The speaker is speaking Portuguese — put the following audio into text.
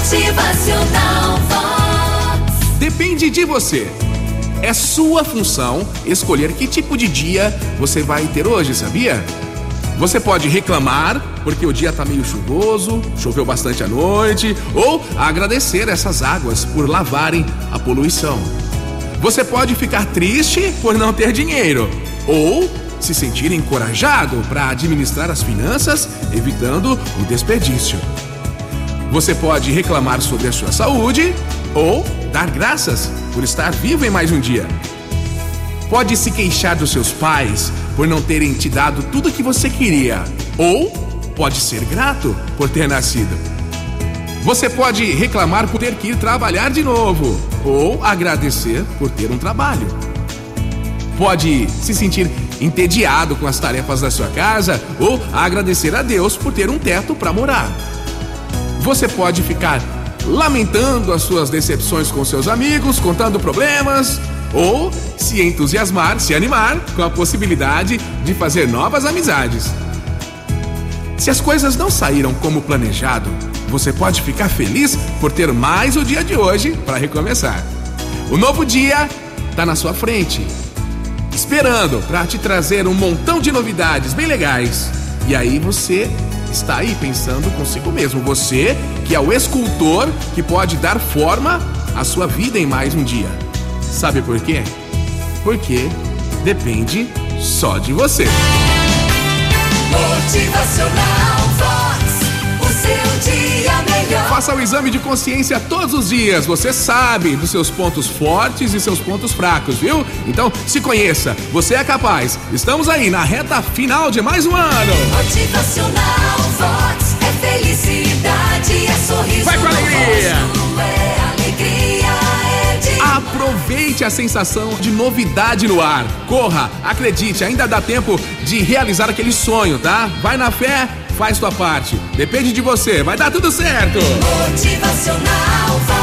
Motivacional Vox. Depende de você. É sua função escolher que tipo de dia você vai ter hoje, sabia? Você pode reclamar porque o dia tá meio chuvoso, choveu bastante à noite, ou agradecer essas águas por lavarem a poluição. Você pode ficar triste por não ter dinheiro, ou se sentir encorajado para administrar as finanças, evitando o desperdício. Você pode reclamar sobre a sua saúde ou dar graças por estar vivo em mais um dia. Pode se queixar dos seus pais por não terem te dado tudo o que você queria, ou pode ser grato por ter nascido. Você pode reclamar por ter que ir trabalhar de novo, ou agradecer por ter um trabalho. Pode se sentir entediado com as tarefas da sua casa, ou agradecer a Deus por ter um teto para morar. Você pode ficar lamentando as suas decepções com seus amigos, contando problemas, ou se entusiasmar, se animar com a possibilidade de fazer novas amizades. Se as coisas não saíram como planejado, você pode ficar feliz por ter mais o dia de hoje para recomeçar. O novo dia está na sua frente, esperando para te trazer um montão de novidades bem legais. E aí você está aí pensando consigo mesmo, você que é o escultor que pode dar forma à sua vida em mais um dia. Sabe por quê? Porque depende só de você. Motivacional Vox. O seu dia melhor. Faça o exame de consciência todos os dias. Você sabe dos seus pontos fortes e seus pontos fracos, viu? Então se conheça. Você é capaz. Estamos aí na reta final de mais um ano. Motivacional A sensação de novidade no ar. Corra, acredite, ainda dá tempo de realizar aquele sonho, tá? Vai na fé, faz tua parte. Depende de você, vai dar tudo certo. Motivacional Vox.